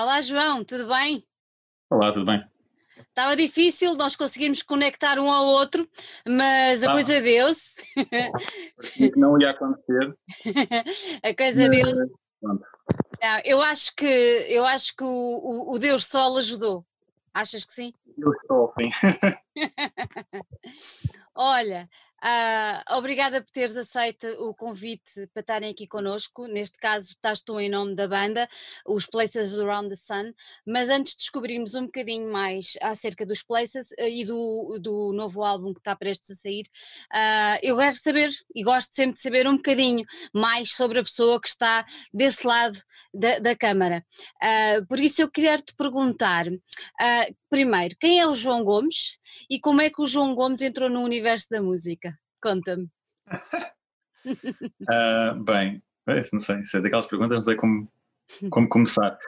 Olá, João, tudo bem? Olá, tudo bem? Estava difícil nós conseguirmos conectar um ao outro, mas a Ah. coisa deu-se. que não ia acontecer. a coisa deu-se. Pronto. Não, eu acho que, eu acho que o, o- o Deus Sol ajudou. Achas que sim? Eu estou, sim. Olha, ah, obrigada por teres aceito o convite para estarem aqui connosco. Neste caso, estás tu em nome da banda, os Places Around the Sun. Mas antes de descobrirmos um bocadinho mais acerca dos Places eh, e do, do novo álbum que está prestes a sair, ah, eu quero saber, e gosto sempre de saber um bocadinho mais sobre a pessoa que está desse lado da, da Câmara. Por isso, eu queria te perguntar, primeiro, quem é o João Gomes? E como é que o João Gomes entrou no universo da música? Conta-me. Ah, bem, é, não sei, se é daquelas perguntas, não sei como, como começar.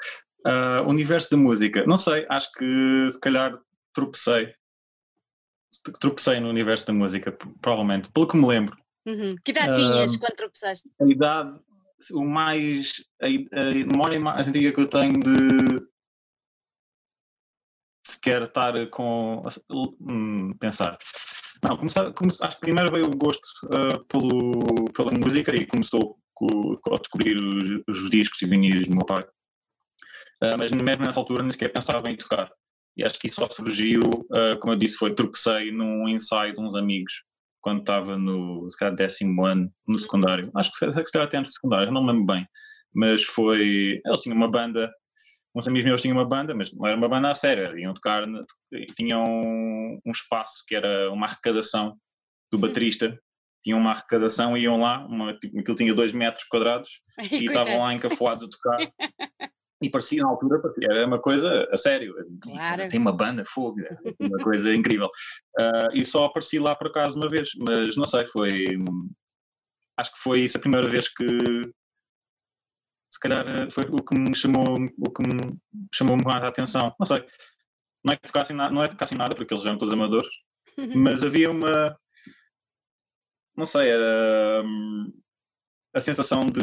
Ah, universo da música, não sei, acho que se calhar tropecei. Tropecei no universo da música, provavelmente, pelo que me lembro. Uhum. Que idade Ah, tinhas quando tropeçaste? A idade, o mais. A, a memória mais antiga que eu tenho de sequer estar com. hum, pensar. Não, começar, comece- acho que primeiro veio o gosto ah, pelo, pela música e começou co- co- a descobrir os, os discos e vinis do meu pai. Ah, mas mesmo nessa altura nem sequer pensava em tocar. E acho que isso só surgiu, ah, como eu disse, foi tropecei num ensaio de uns amigos quando estava no se calhar, décimo ano no secundário. Acho que se calhar até antes do secundário, não me lembro bem. Mas foi. Eles tinham uma banda, uns amigos meus tinham uma banda, mas não era uma banda a sério, iam tocar, tinham um espaço que era uma arrecadação do baterista. Tinham uma arrecadação e iam lá, uma, tipo, aquilo tinha dois metros quadrados e estavam lá encafuados a tocar. E parecia na altura, era uma coisa a sério. Claro. Tem uma banda, fogo, é uma coisa incrível. Ah, e só apareci lá por acaso uma vez, mas não sei, foi. Acho que foi isso a primeira vez que. Se calhar eh, foi o que me chamou, o que me chamou mais a atenção. Não sei. Não é que tocassem nada, não é que tocassem nada, porque eles eram todos amadores, mas havia uma. Não sei, era. hum, a sensação de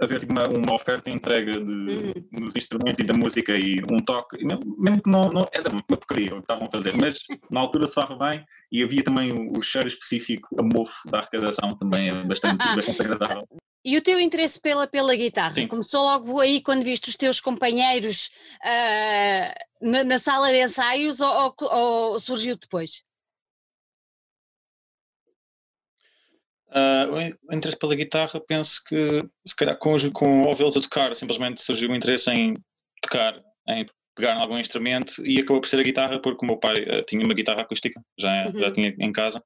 haver tipo, uma, uma oferta e entrega de, Uhum. dos instrumentos e da música e um toque, mesmo, mesmo que não, não era uma porcaria o que estavam a fazer, mas na altura soava bem e havia também o, o cheiro específico a mofo da arrecadação também é bastante, bastante agradável. E o teu interesse pela, pela guitarra? Sim. Começou logo aí quando viste os teus companheiros ah, na, na sala de ensaios ou, ou- ou surgiu depois? Ah, o interesse pela guitarra, penso que se calhar com, com ouvi-los a tocar, simplesmente surgiu o interesse em tocar, em pegar em algum instrumento e acabou por ser a guitarra, porque o meu pai ah, tinha uma guitarra acústica, já, já Uhum. tinha em casa.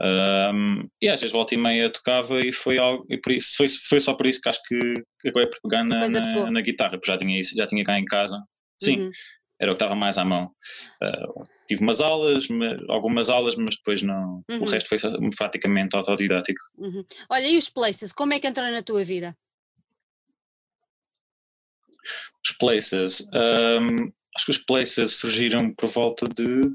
Ahm, e às vezes volta e meia tocava e foi algo, e por isso, foi, foi só por isso que acho que que acabei por pegar na, na, na guitarra, porque já tinha isso, já tinha cá em casa. Sim, Uhum. era o que estava mais à mão. Ah, tive umas aulas, mas- algumas aulas, mas depois não. Uhum. O resto foi praticamente autodidático. Uhum. Olha, e os Places, como é que entrou na tua vida? Os places. ahm, acho que os places surgiram por volta de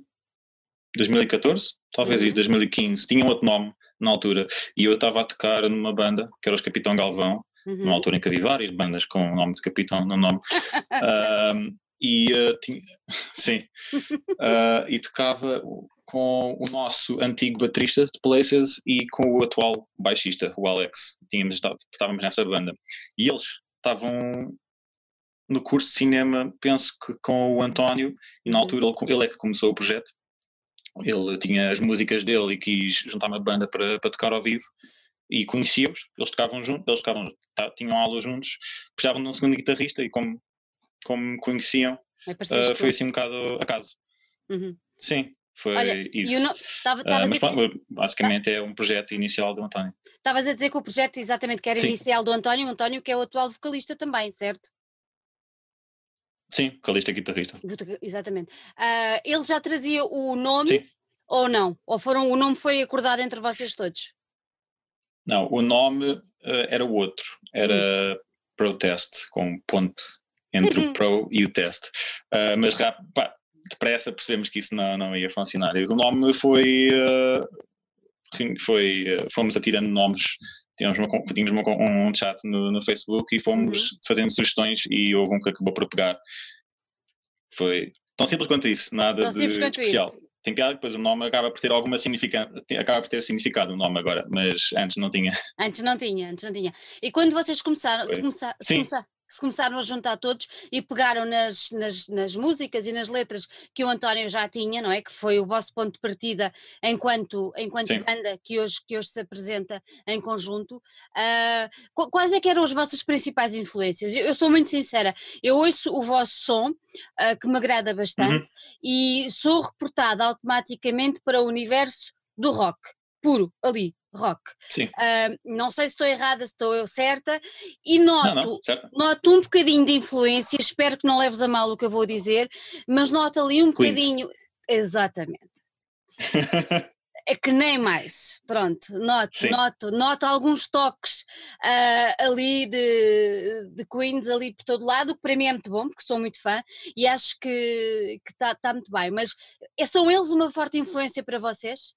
2014, talvez Uhum. isso, 2015. Tinham outro nome na altura. E eu estava a tocar numa banda, que era os Capitão Galvão, Uhum. numa altura em que havia várias bandas com o nome de Capitão no nome. E ah, tinha, sim, Ah, e tocava com o nosso antigo baterista de Places e com o atual baixista, o Alex. Tínhamos estado, estávamos nessa banda. E eles estavam no curso de cinema, penso que com o António, e na Uhum. altura ele, ele é que começou o projeto. Ele tinha as músicas dele e quis juntar uma banda para, para tocar ao vivo e conhecia-os, eles tocavam juntos, eles tocavam, tá- tinham aulas juntos, precisavam de um segundo guitarrista e como, como me conheciam, É pareciste foi tu. assim um bocado a caso. Uhum. Sim, foi Olha, isso. o no- tava- Estavas mas dizer- basicamente é um projeto inicial do António. estavas a dizer que o projeto exatamente que era Sim. inicial do António, o António que é o atual vocalista também, certo? Sim, vocalista e guitarrista. Exatamente. Ah, ele já trazia o nome Sim. ou não? Ou foram, o nome foi acordado entre vocês todos? Não, o nome ah, era o outro, era Hum. Protest, com um ponto entre o Pro e o Test. Ah, mas pá, depressa percebemos que isso não, não ia funcionar. E o nome foi. foi fomos atirando nomes tínhamos, uma, tínhamos uma, um chat no, no Facebook e fomos uhum. fazendo sugestões e houve um que acabou por pegar. Foi tão simples quanto isso, nada tão de especial. Isso. Tem piada depois o nome acaba por ter alguma significado, acaba por ter significado o nome agora, mas antes não tinha. Antes não tinha, antes não tinha. E quando vocês começaram, se, começar, se, começar, se começaram a juntar todos e pegaram nas, nas, nas, músicas e nas letras que o António já tinha, não é? Que foi o vosso ponto de partida enquanto, enquanto banda que hoje, que hoje se apresenta em conjunto. Uh, quais é que eram as vossas principais influências? Eu, eu sou muito sincera, eu ouço o vosso som, uh, que me agrada bastante, uhum. e sou reportada automaticamente para o universo do rock, puro, ali, rock. Sim. Uh, não sei se estou errada, se estou eu certa, e noto, não, não, noto um bocadinho de influência, espero que não leves a mal o que eu vou dizer, mas noto ali um Queens. bocadinho. Exatamente. é que nem mais, pronto, noto, noto, noto alguns toques uh, ali de, de Queens ali por todo lado, que para mim é muito bom, porque sou muito fã e acho que está tá muito bem, mas eh, são eles uma forte influência para vocês?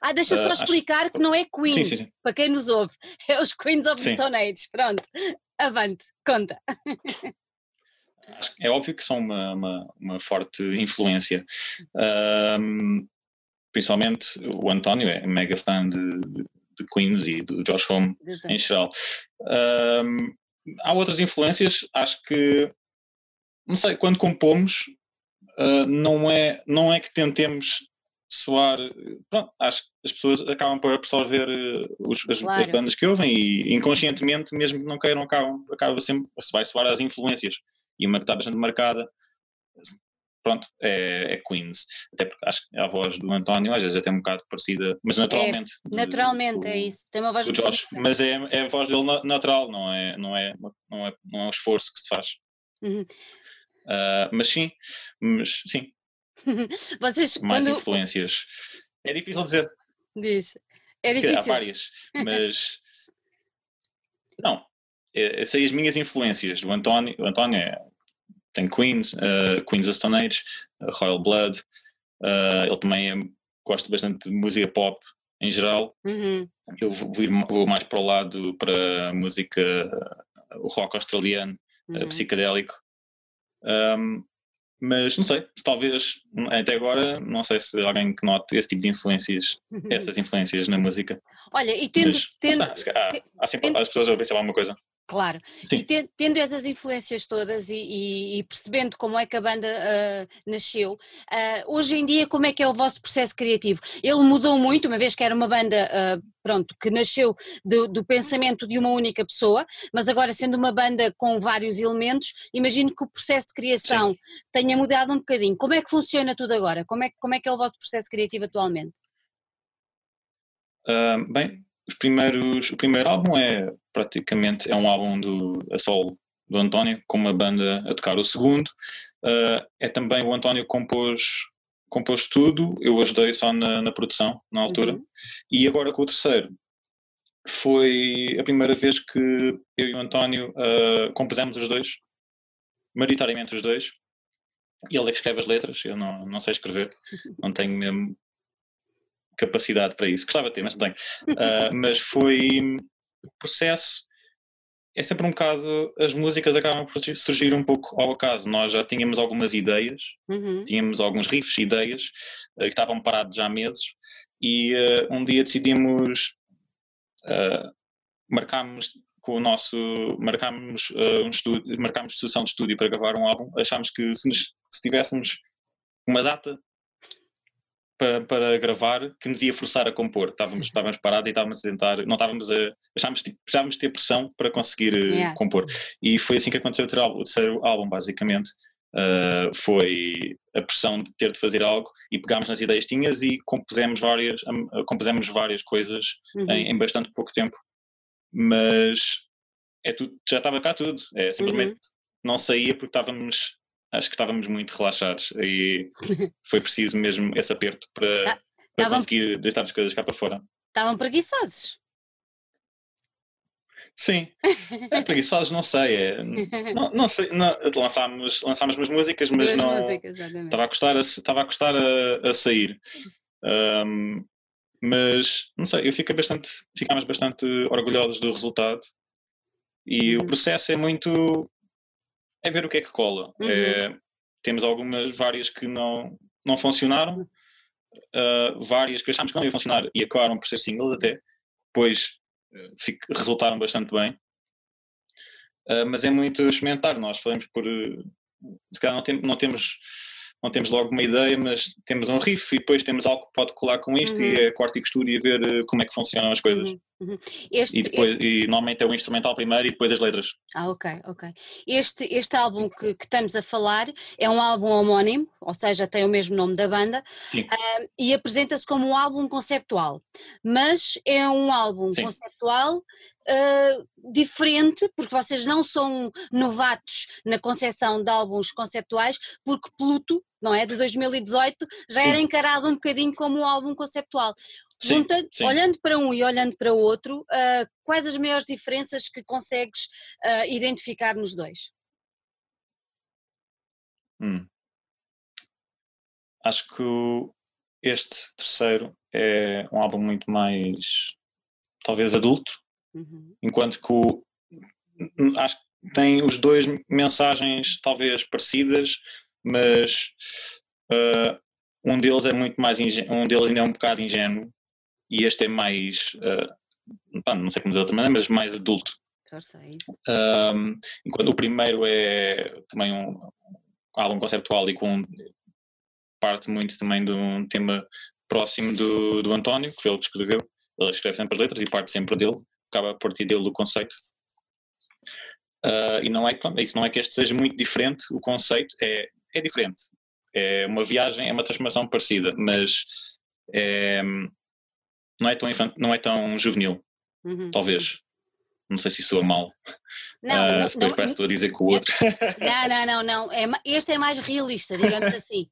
Ah, deixa só uh, explicar acho... que não é Queen, sim, sim, sim. para quem nos ouve, é os Queens of the Stone Age. Pronto, avante, conta. É óbvio que são uma, uma, uma forte influência. Um, principalmente o António é mega fã de, de, de Queens e do Josh Home em geral. Um, há outras influências, acho que, não sei, quando compomos, uh, não, é, não é que tentemos soar. Pronto, acho que as pessoas acabam por absorver eh, os, as, claro. as, bandas que ouvem e inconscientemente, mesmo que não queiram, acabam, acaba sempre, se vai soar as influências. E uma que está bastante marcada, pronto, é, é, Queens. Até porque acho que a voz do António às vezes é até um bocado parecida, mas naturalmente. É, naturalmente, é isso. Tem uma voz do Josh, mas é, é a voz dele natural, não é, não, é, não, é, não é um esforço que se faz. Uhum. Uh, mas sim, mas sim, Vocês, Mais quando... influências. É difícil dizer. Diz. É difícil. Há várias, mas. não. É, sei as minhas influências. O António, o António é, tem Queens, uh, Queens of Stone Age, uh, Royal Blood. Uh, ele também é, gosta bastante de música pop em geral. Uhum. Eu vou, vou, mais para o lado para a música, o rock australiano, uhum. psicadélico. Um, mas não sei, talvez até agora, não sei se alguém que note esse tipo de influências, essas influências na música. Olha, e tendo. Mas, tendo, há, há, sempre tendo, as pessoas a ouvir se alguma coisa. Claro, Sim. e tendo essas influências todas e, e, e, percebendo como é que a banda uh, nasceu, uh, hoje em dia como é que é o vosso processo criativo? Ele mudou muito, uma vez que era uma banda, uh, pronto, que nasceu do, do, pensamento de uma única pessoa, mas agora sendo uma banda com vários elementos, imagino que o processo de criação Sim. tenha mudado um bocadinho. Como é que funciona tudo agora? Como é, como é que é o vosso processo criativo atualmente? bem, os primeiros, o primeiro álbum é praticamente é um álbum do a solo do António com uma banda a tocar. O segundo uh, é também o António compôs compôs tudo, eu ajudei só na, na produção na altura uhum. e agora com o terceiro foi a primeira vez que eu e o António uh, compusemos os dois, maioritariamente os dois. Ele é que escreve as letras, eu não, não sei escrever, não tenho mesmo capacidade para isso. Gostava de ter, mas não tenho. Uh, mas foi o processo. É sempre um bocado. As músicas acabam por surgir um pouco ao acaso. Nós já tínhamos algumas ideias, uhum. tínhamos alguns riffs, ideias, uh, que estavam parados já há meses, e uh, um dia decidimos. marcámos com o nosso. marcámos um estúdio, marcámos sessão de estúdio para gravar um álbum. Achámos que se, nos, se tivéssemos uma data para, para gravar que nos ia forçar a compor. Estávamos, estávamos parados e estávamos a tentar, não estávamos a. Achámos que precisávamos ter pressão para conseguir eh, yeah. compor. E foi assim que aconteceu o terceiro álbum, basicamente. Uh, foi a pressão de ter de fazer algo e pegámos nas ideias tinhas e compusemos várias, um, compusemos várias coisas uhum. em, em, bastante pouco tempo. Mas é tudo, já estava cá tudo. É simplesmente uhum. não saía porque estávamos acho que estávamos muito relaxados e foi preciso mesmo esse aperto para, ah, para conseguir deitar as coisas cá para fora. Estavam preguiçosos. Sim, é, preguiçosos não sei, é, não, não, sei, não, lançámos, lançámos umas músicas, mas Duas não músicas, estava a custar a, estava a, custar a, a sair. Um, Mas, não sei, eu fico bastante, ficámos bastante orgulhosos do resultado e uhum. o processo é muito. É ver o que é que cola. Uhum. É, temos algumas, várias que não, não funcionaram, uh, várias que achámos que não iam funcionar e acabaram por ser singles até, pois uh, resultaram bastante bem. Uh, mas é muito experimentar, nós falamos por. se calhar não, tem, não temos não temos logo uma ideia, mas temos um riff e depois temos algo que pode colar com isto uhum. e é corte e costura e ver eh, como é que funcionam as coisas. Uhum. Uhum. Este, e, depois, este... e normalmente é o instrumental primeiro e depois as letras. Ah, ok, ok. Este, este álbum que, que estamos a falar é um álbum homónimo, ou seja, tem o mesmo nome da banda, uh, e apresenta-se como um álbum conceptual, mas é um álbum Sim. conceptual Uh, diferente, porque vocês não são novatos na concepção de álbuns conceptuais, porque Pluto, não é, de 2018, já sim. era encarado um bocadinho como um álbum conceptual. Sim, sim. Olhando para um e olhando para o outro, uh, quais as maiores diferenças que consegues uh, identificar nos dois? Hum. Acho que este terceiro é um álbum muito mais, talvez, adulto, uhum. enquanto que o, acho que tem os dois mensagens talvez parecidas, mas uh, um deles é muito mais um deles ainda é um bocado ingênuo e este é mais, uh, pá, não sei como dizer de outra maneira, mas mais adulto. Um, enquanto o primeiro é também um, álbum conceptual e com parte muito também de um tema próximo do, do António, que foi ele que escreveu. Ele escreve sempre as letras e parte sempre dele, acaba a partir dele do conceito. Uh, e não é, isso não é que este seja muito diferente, o conceito é, é diferente. É uma viagem, é uma transformação parecida, mas é, não é tão, infant, não é tão juvenil, uhum. talvez. Não sei se soa mal. Não, uh, não, depois não, parece que estou a dizer com o outro. Não, não, não, não. É, este é mais realista, digamos assim.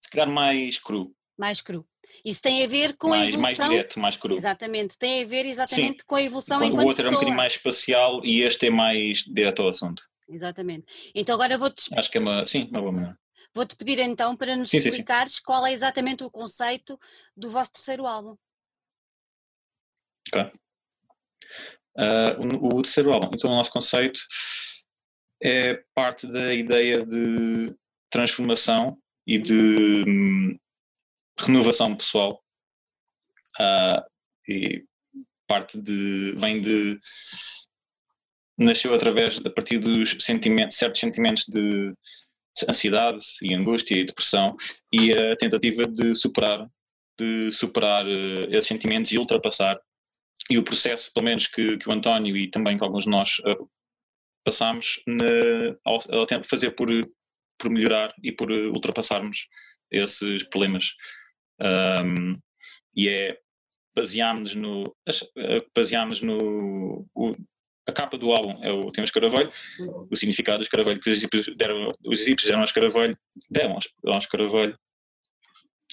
Se calhar mais cru. Mais cru. Isso tem a ver com mais, a evolução. Mais direto, mais cru. Exatamente, tem a ver exatamente Sim. com a evolução Enquanto O outro pessoa. é um bocadinho mais espacial e este é mais direto ao assunto. Exatamente. Então agora vou-te. Acho que é uma. Sim, uma boa maneira. Vou-te pedir então para nos sim, explicares sim, sim. qual é exatamente o conceito do vosso terceiro álbum. Ok. Uh, o, o, terceiro álbum, então o nosso conceito é parte da ideia de transformação e de hum, renovação pessoal. Uh, e parte de. vem de. Nasceu através, a partir dos sentimentos, certos sentimentos de ansiedade e angústia e depressão e a tentativa de superar de superar uh, esses sentimentos e ultrapassar. E o processo pelo menos que, que o António e também que alguns de nós uh, passámos ao, ao fazer por, por melhorar e por ultrapassarmos esses problemas. Um, e é baseámos no baseámos no a capa do álbum é o, tem um escaravelho, o significado do escaravelho que os egípcios deram, os egípcios deram ao escaravelho, deram ao escaravelho,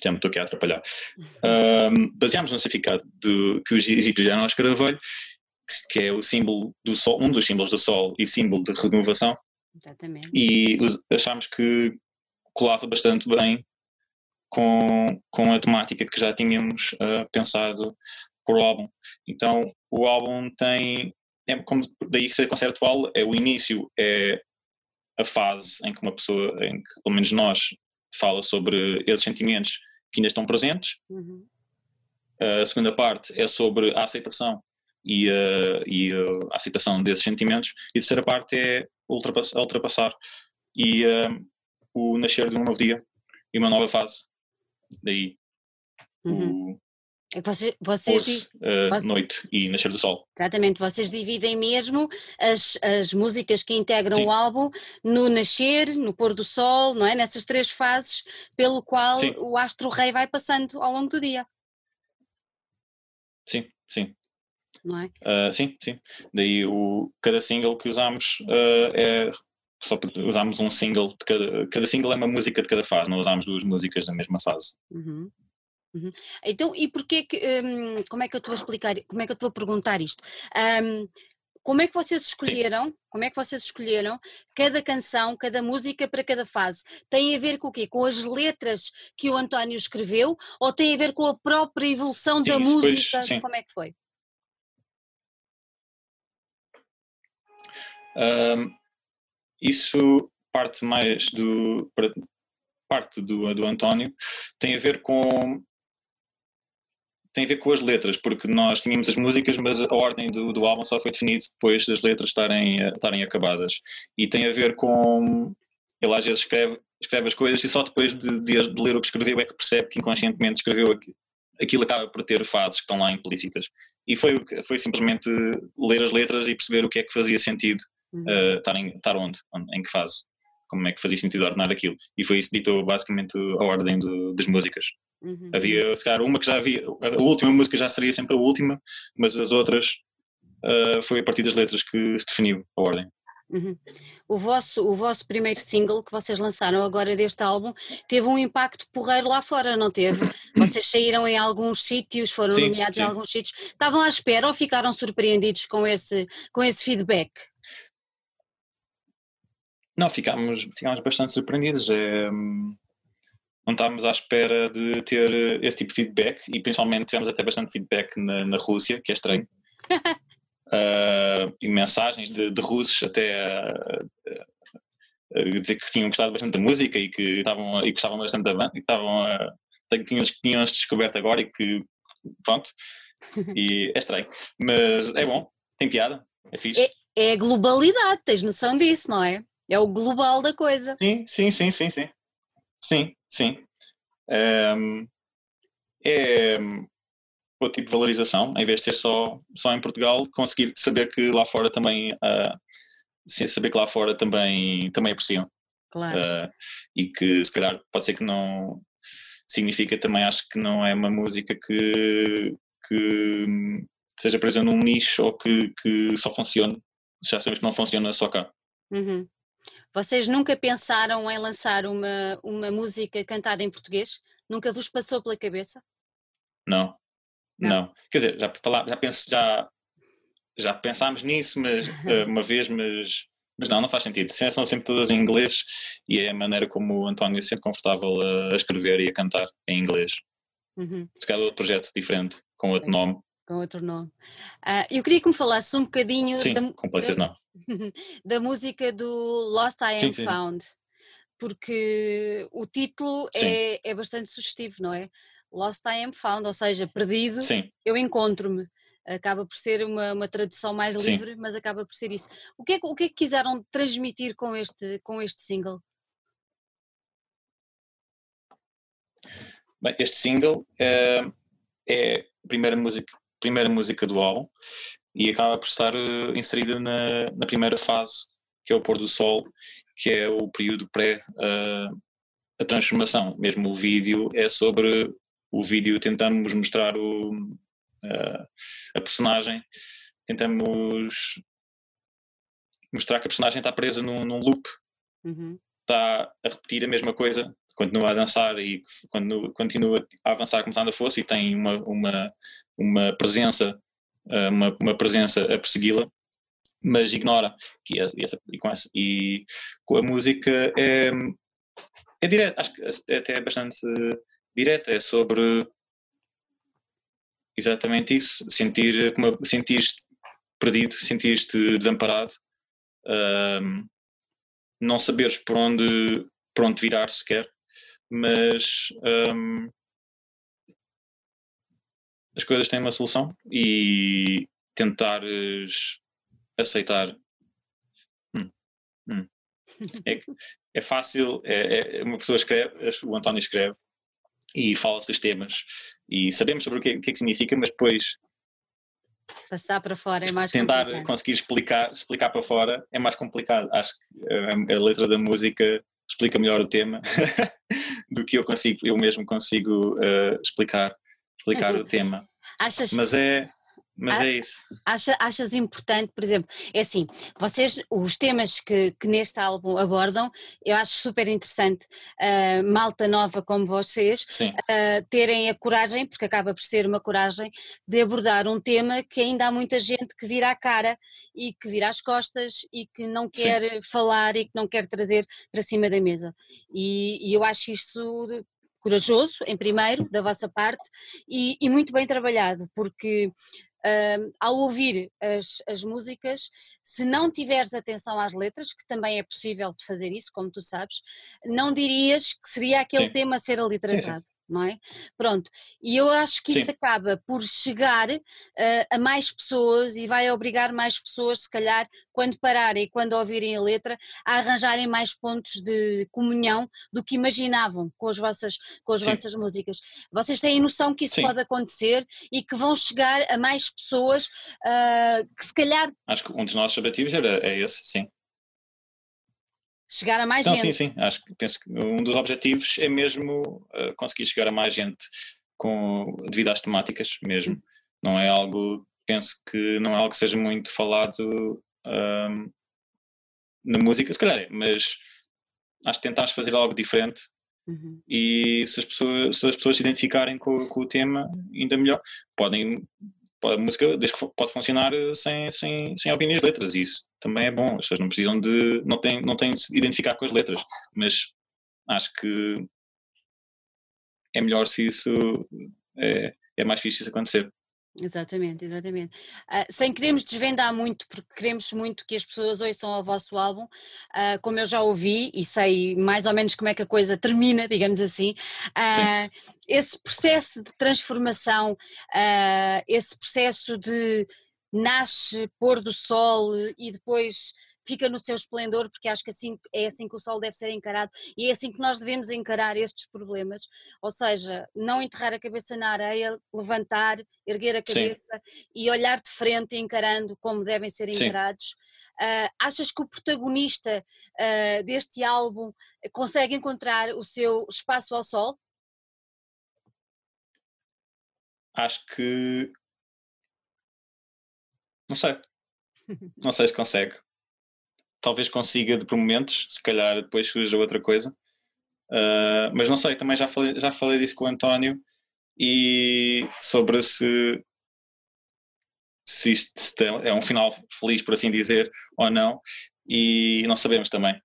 já me estou aqui a atrapalhar. Um, baseámos no significado do, que os egípcios deram ao escaravelho, que é o símbolo do sol, um dos símbolos do sol e símbolo de renovação. Exatamente. E os, achámos que colava bastante bem com, com a temática que já tínhamos uh, pensado para o álbum. Então, o álbum tem é como daí ser conceptual é o início, é a fase em que uma pessoa, em que pelo menos nós, fala sobre esses sentimentos que ainda estão presentes. Uhum. A segunda parte é sobre a aceitação e a, e a aceitação desses sentimentos. E a terceira parte é ultrapassar, ultrapassar e uh, o nascer de um novo dia e uma nova fase. Daí uhum. Vocês, uh, vocês, noite e nascer do sol. Exatamente, vocês dividem mesmo as, as músicas que integram Sim. o álbum no nascer, no pôr do sol, não é? Nessas três fases pelo qual sim. o astro rei vai passando ao longo do dia. Sim, sim. Não é? Uh, sim, sim. Daí o, cada single que usamos uh, é só usamos um single de cada, cada single é uma música de cada fase, não usamos duas músicas da mesma fase. Uhum. Uhum. Então, e porquê que, um, como é que eu te vou explicar, como é que eu te vou perguntar isto? Um, Como é que vocês escolheram? Como é que vocês escolheram cada canção, cada música para cada fase? Tem a ver com o quê? Com as letras que o António escreveu ou tem a ver com a própria evolução sim, da música? Pois, Como é que foi? Um, isso parte mais do parte do, do António tem a ver com tem a ver com as letras, porque nós tínhamos as músicas, mas a ordem do, do álbum só foi definida depois das letras estarem, estarem acabadas. E tem a ver com. Ele às vezes escreve, escreve as coisas e só depois de, de, de ler o que escreveu é que percebe que inconscientemente escreveu aquilo. Aquilo acaba por ter fases que estão lá implícitas. E foi, foi simplesmente ler as letras e perceber o que é que fazia sentido uhum. uh, estar, em, estar onde, em que fase como é que fazia sentido ordenar aquilo. E foi isso que ditou basicamente a ordem do, das músicas. Uhum. Havia, se calhar, uma que já havia, a última música já seria sempre a última, mas as outras uh, foi a partir das letras que se definiu a ordem. Uhum. O, vosso, o vosso primeiro single que vocês lançaram agora deste álbum teve um impacto porreiro lá fora, não teve? Vocês saíram em alguns sítios, foram sim, nomeados sim. em alguns sítios. Estavam à espera ou ficaram surpreendidos com esse, com esse feedback? Não, ficámos, ficámos bastante surpreendidos. É, não estávamos à espera de ter esse tipo de feedback e principalmente tivemos até bastante feedback na, na Rússia, que é estranho. uh, e mensagens de, de russos até a, dizer que tinham gostado bastante da música e que estavam e gostavam bastante da banda e que estavam a, que tinham, tinham descoberto agora e que pronto. E é estranho. Mas é bom, tem piada, é fixe. É, é a globalidade, tens noção disso, não é? É o global da coisa. Sim, sim, sim, sim, sim. Sim, sim. Um, é o tipo de valorização, em vez de ser só, só em Portugal, conseguir saber que lá fora também uh, saber que lá fora também, também apreciam. Claro. Uh, e que se calhar pode ser que não significa também acho que não é uma música que, que seja presa num nicho ou que, que só funcione. Já sabemos que não funciona só cá. Uhum. Vocês nunca pensaram em lançar uma, uma música cantada em português? Nunca vos passou pela cabeça? Não, não. não. Quer dizer, já, já, penso, já, já pensámos nisso mas, eh, uma vez, mas, mas não, não faz sentido. São sempre todas em inglês e é a maneira como o António é sempre confortável a, escrever e a cantar em inglês. Uhum. Se calhar outro projeto diferente, com outro nome. Com outro nome. Uh, eu queria que me falasse um bocadinho. Sim, da, não. da música do Lost I Am sim, sim. Found, porque o título é, é bastante sugestivo, não é? Lost I Am Found, ou seja, perdido, eu encontro-me. Acaba por ser uma, uma tradução mais livre, mas acaba por ser isso. O que, é, o que é que quiseram transmitir com este, com este single? Bem, este single é, é a primeira música, primeira música do álbum e acaba por estar uh, inserida na, na, primeira fase, que é o pôr do sol, que é o período pré uh, a transformação. Mesmo o vídeo é sobre o vídeo tentamos mostrar o, uh, a personagem, tentamos mostrar que a personagem está presa num, num loop, uhum. está a repetir a mesma coisa, continua a dançar e quando continua a avançar como está na força e tem uma, uma, uma presença uma, uma presença a persegui-la, mas ignora. É, essa, e, com essa, e com a música é, é direta, acho que é até bastante direta, é sobre exatamente isso, sentir como sentiste perdido, sentiste desamparado, um, não saberes por onde, por onde virar sequer, mas um, as coisas têm uma solução e tentares aceitar. Hum, hum. É, é, fácil, é, é, uma pessoa escreve, o António escreve e fala dos temas e sabemos sobre o que, o que, é que significa, mas depois passar para fora é mais tentar complicado. conseguir explicar, explicar para fora é mais complicado. Acho que a, a letra da música explica melhor o tema do que eu consigo, eu mesmo consigo uh, explicar explicar o tema. Achas... Mas é, mas é isso. Acha, achas importante, por exemplo, é assim, vocês, os temas que, que neste álbum abordam, eu acho super interessante, uh, malta nova como vocês, uh, terem a coragem, porque acaba por ser uma coragem, de abordar um tema que ainda há muita gente que vira a cara e que vira as costas e que não quer Sim. falar e que não quer trazer para cima da mesa. E, e eu acho isso corajoso, em primeiro, da vossa parte, e, e muito bem trabalhado, porque Ao ouvir as, as, músicas, se não tiveres atenção às letras, que também é possível de fazer isso, como tu sabes, não dirias que seria aquele sim. tema a ser ali tratado não é? Pronto, e eu acho que Sim. isso acaba por chegar uh, a mais pessoas e vai obrigar mais pessoas, se calhar, quando pararem e quando ouvirem a letra, a arranjarem mais pontos de comunhão do que imaginavam com as vossas, com as vossas músicas. Vocês têm noção que isso Sim. pode acontecer e que vão chegar a mais pessoas uh, que se calhar. Acho que um dos nossos objetivos era, é esse, sim chegar a mais gente. Sim, sim, acho que penso que um dos objetivos é mesmo uh, conseguir chegar a mais gente com, devido às temáticas mesmo. Hum. Não é algo, penso que não é algo que seja muito falado um, na música, se calhar é, mas acho que tentamos fazer algo diferente uhum. e se as, pessoas, se as pessoas se identificarem com, com o tema, ainda melhor. Podem a música desde que pode funcionar eh, sem, sem, sem ouvir as letras, e isso também é bom, as pessoas não precisam de, não têm, não têm de se identificar com as letras, mas acho que é melhor se isso, é, é mais difícil isso acontecer. Exatamente, exatamente. Uh, sem queremos desvendar muito, porque queremos muito que as pessoas ouçam o vosso álbum, uh, como eu já ouvi e sei mais ou menos como é que a coisa termina, digamos assim. Uh, esse processo de transformação, esse processo de nasce, pôr do sol e depois fica no seu esplendor, porque acho que assim, é assim que o sol deve ser encarado e é assim que nós devemos encarar estes problemas, ou seja, não enterrar a cabeça na areia, levantar, erguer a cabeça Sim. e olhar de frente encarando como devem ser encarados. Uh, achas que o protagonista uh, deste álbum consegue encontrar o seu espaço ao sol? Acho que não sei. Não sei se consegue talvez consiga de por momentos, se calhar depois surja outra coisa. Uh, mas não sei, também já falei, já falei disso com o António e sobre se, se isto se é um final feliz, por assim dizer, ou não, e não sabemos também.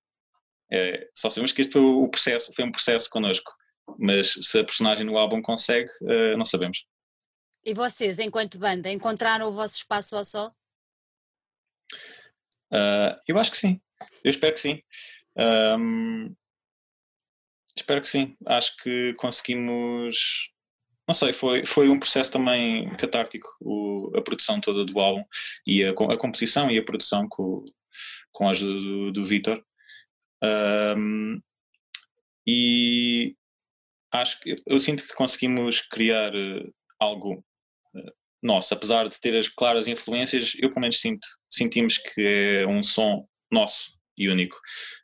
É, só sabemos que este foi o processo, foi um processo connosco, mas se a personagem no álbum consegue, uh, não sabemos. E vocês, enquanto banda, encontraram o vosso espaço ao sol? Uh, eu acho que sim. Eu espero que sim. Um, espero que sim. Acho que conseguimos. Não sei, foi, foi um processo também catártico o, a produção toda do álbum e a, a composição e a produção com, com a ajuda do, do Vitor. Um, e acho que eu sinto que conseguimos criar algo nosso, apesar de ter as claras influências, eu pelo menos sinto, sentimos que é um som nosso e único.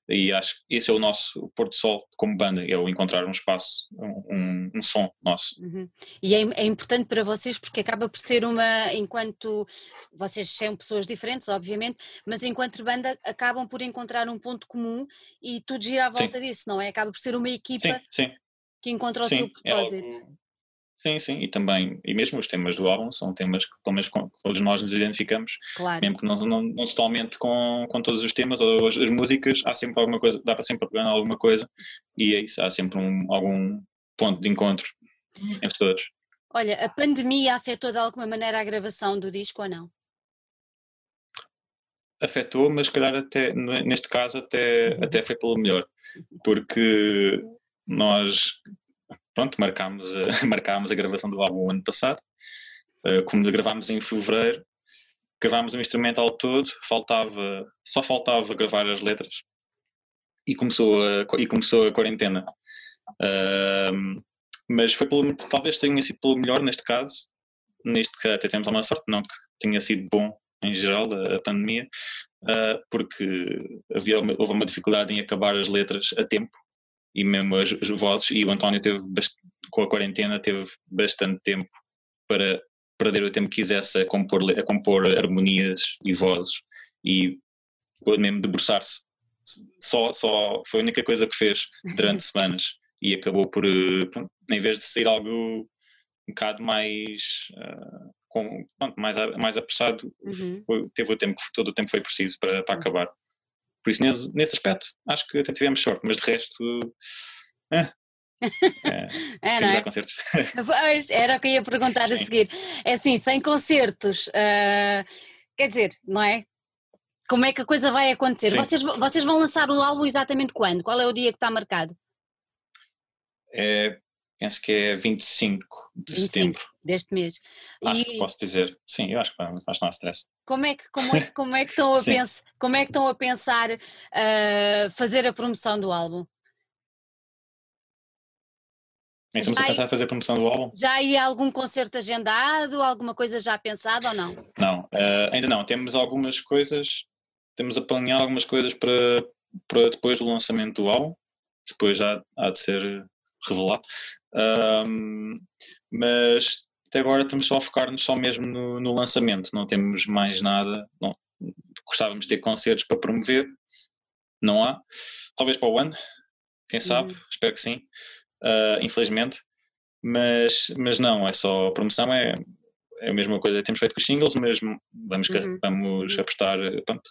E acho que esse é o nosso Porto Sol como banda, é o encontrar um espaço, um, um som nosso. Uhum. E é, é, importante para vocês porque acaba por ser uma, enquanto vocês são pessoas diferentes, obviamente, mas enquanto banda acabam por encontrar um ponto comum e tudo gira à volta sim. disso, não é? Acaba por ser uma equipa sim, sim. que encontra o seu propósito. É algo Sim, sim, e também, e mesmo os temas do álbum são temas que pelo menos com, todos nós nos identificamos, claro. mesmo que não, não, não totalmente com, com todos os temas ou as, as, músicas, há sempre alguma coisa, dá para sempre pegar alguma coisa e é isso, há sempre um, algum ponto de encontro entre todos. Olha, a pandemia afetou de alguma maneira a gravação do disco ou não? Afetou, mas se calhar até, neste caso até, uhum. até foi pelo melhor, porque nós pronto, marcámos a, marcámos a gravação do álbum ano passado. Uh, como gravámos em fevereiro, gravámos o um instrumental todo, faltava, só faltava gravar as letras e começou a, e começou a quarentena. Uh, mas foi pelo, talvez tenha sido pelo melhor neste caso, neste que até temos alguma sorte, não que tenha sido bom em geral a, a pandemia, uh, porque havia, houve uma dificuldade em acabar as letras a tempo e mesmo as, as vozes, e o António teve, com a quarentena, teve bastante tempo para perder o tempo que quisesse a compor, a compor harmonias e vozes e pôde mesmo debruçar-se. Só, só foi a única coisa que fez durante semanas e acabou por, eh, em vez de sair algo um bocado mais, uh, com, mais, mais apressado, Uhum. foi- teve o tempo, todo o tempo que foi preciso para, para acabar. Por isso, nesse, nesse aspecto, acho que até tivemos sorte, mas de resto, é, É, não é? a concertos. Pois, era o que eu ia perguntar a Sim. seguir. É assim, sem concertos, ah, quer dizer, não é? Como é que a coisa vai acontecer? Sim. Vocês, vo- vocês vão lançar o álbum exatamente quando? Qual é o dia que está marcado? É, penso que é 25 de 25. setembro, Deste mês. acho que E posso dizer. Sim, eu acho que, que não há stress. como é que, como é, que- como é que estão a pensar, como é que estão a pensar ah, fazer a promoção do álbum? Estamos Já a pensar em fazer a promoção do álbum? Já há algum concerto agendado, alguma coisa já pensada ou não? Não, eh, ainda não. Temos algumas coisas, temos a planear algumas coisas para, para depois do lançamento do álbum, depois já há de ser revelado. Ahm, mas até agora estamos só a focar-nos só mesmo no, no lançamento, não temos mais nada. Não, gostávamos de ter concertos para promover, não há. Talvez para o ano, quem sabe, Uhum. espero que sim, ah, infelizmente. Mas, mas não, é só a promoção, é, é a mesma coisa que temos feito com os singles, mas vamos, Uhum, vamos uhum. apostar pronto,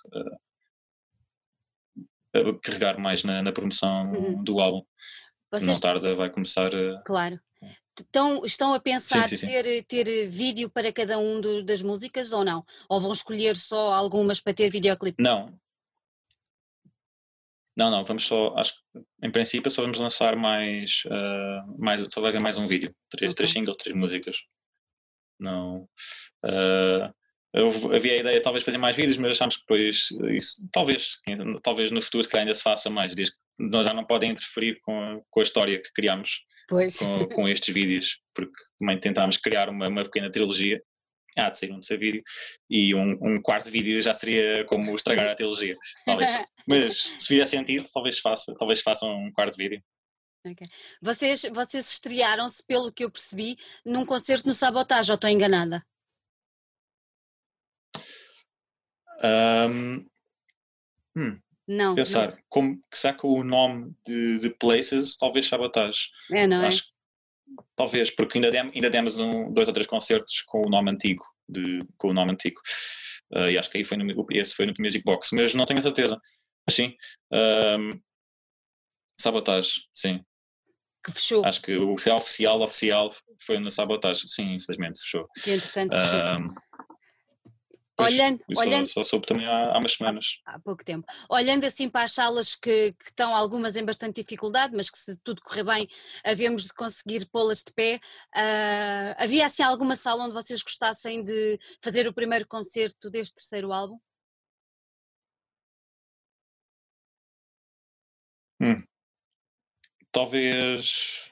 a carregar mais na, na promoção Uhum. do álbum. que Não Vocês, tarda, vai começar a. claro. Estão, estão a pensar sim, sim. Ter, ter vídeo para cada um do- das músicas ou não? Ou vão escolher só algumas para ter videoclipe? Não. Não, não, vamos só, acho que em princípio só vamos lançar mais, ah, mais só vai haver mais um vídeo, três, três Ok. singles, três músicas. Não. ah, eu, havia a ideia talvez fazer mais vídeos, mas achámos que depois isso, talvez, talvez no futuro se calhar ainda se faça mais, desde que nós já não podem interferir com a, com a história que criámos. Com, com estes vídeos, porque também tentámos criar uma, uma pequena trilogia. Há de sair um terceiro vídeo e um, um quarto vídeo já seria como estragar a trilogia, talvez. Mas se fizer sentido, talvez faça, talvez façam um quarto vídeo. Vocês, vocês estrearam-se, pelo que eu percebi, num concerto no Sabotage, ou estou enganada? Ahm, hum, Não. pensar, como que que o nome de, de Places talvez sabotage? Não. É, não é? Acho que talvez, porque ainda, dem- ainda demos um, dois ou três concertos com o nome antigo, de, com o nome antigo. Ah, e acho que aí foi no, esse foi no Music Box, mas não tenho a certeza. Mas sim, ahm, Sabotage, sim. Que fechou, Acho que o oficial, oficial, oficial foi na Sabotage, sim, infelizmente fechou. que entretanto fechou. Ahm, pois, Olhando, eu só- olhando, Só, soube também há, há umas semanas. há pouco tempo. Olhando assim para as salas que, que estão algumas em bastante dificuldade, mas que se tudo correr bem, havemos de conseguir pô-las de pé. ah, havia assim alguma sala onde vocês gostassem de fazer o primeiro concerto deste terceiro álbum? Hum. Talvez.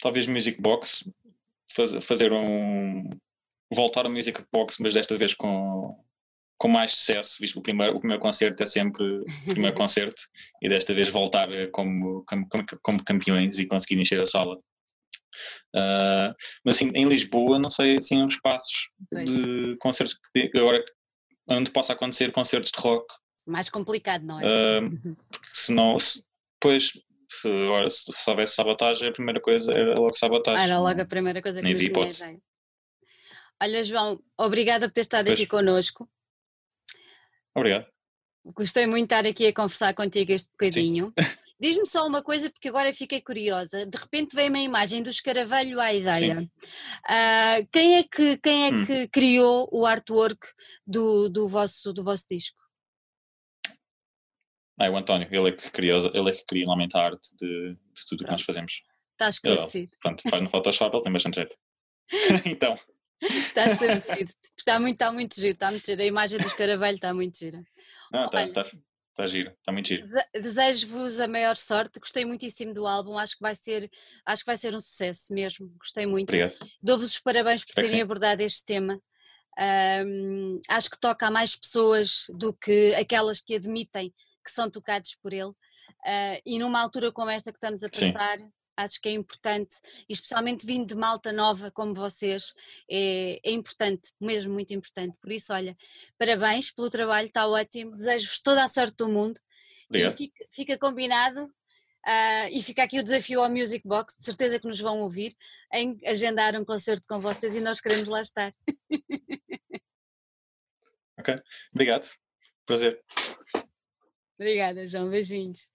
Talvez Music Box. faz- fazer um. Voltar ao Music Box, mas desta vez com, com mais sucesso, visto que o primeiro, o primeiro concerto é sempre o primeiro concerto, e desta vez voltar eh, como, como, como- campeões e conseguir encher a sala. Ah, mas assim, em Lisboa, não sei assim, uns espaços Pois. de concertos que agora onde possa acontecer concertos de rock Mais complicado, não é? ah, porque senão, se, depois, se, agora, se, se houvesse sabotagem, a primeira coisa era logo sabotagem. Era logo a primeira coisa que nem vi hipótese. Olha, João, obrigada por ter estado Pois. aqui connosco. Obrigado. Gostei muito de estar aqui a conversar contigo este bocadinho. Diz-me só uma coisa, porque agora fiquei curiosa. De repente veio-me a imagem do escaravelho à ideia. Ah, quem é, que, quem é Hum. que criou o artwork do, do, vosso, do vosso disco? Ah, é o António, ele é que cria, ele é que cria normalmente a arte de, de tudo o que nós fazemos. Está esclarecido. Pronto, faz no Photoshop, ele tem bastante jeito. então, Está esclarecido. Está muito, está muito giro, está muito giro. A imagem do escaravelho está muito gira. não, está Olha. tá, tá giro, está muito giro. Dese- Desejo-vos a maior sorte. Gostei muitíssimo do álbum. Acho que vai ser, acho que vai ser um sucesso mesmo. Gostei muito. Dou-vos os parabéns por terem abordado este tema. Ahm, acho que toca a mais pessoas do que aquelas que admitem que são tocados por ele. Ah, e numa altura como esta que estamos a Sim. Acho que é importante, e especialmente vindo de malta nova como vocês, é, é importante, mesmo muito importante. Por isso, olha, parabéns pelo trabalho, está ótimo, desejo-vos toda a sorte do mundo. Obrigado. E fica, fica combinado Uh, e fica aqui o desafio ao Music Box, de certeza que nos vão ouvir, em agendar um concerto com vocês e nós queremos lá estar. ok, obrigado. Prazer. Obrigada, João. Beijinhos.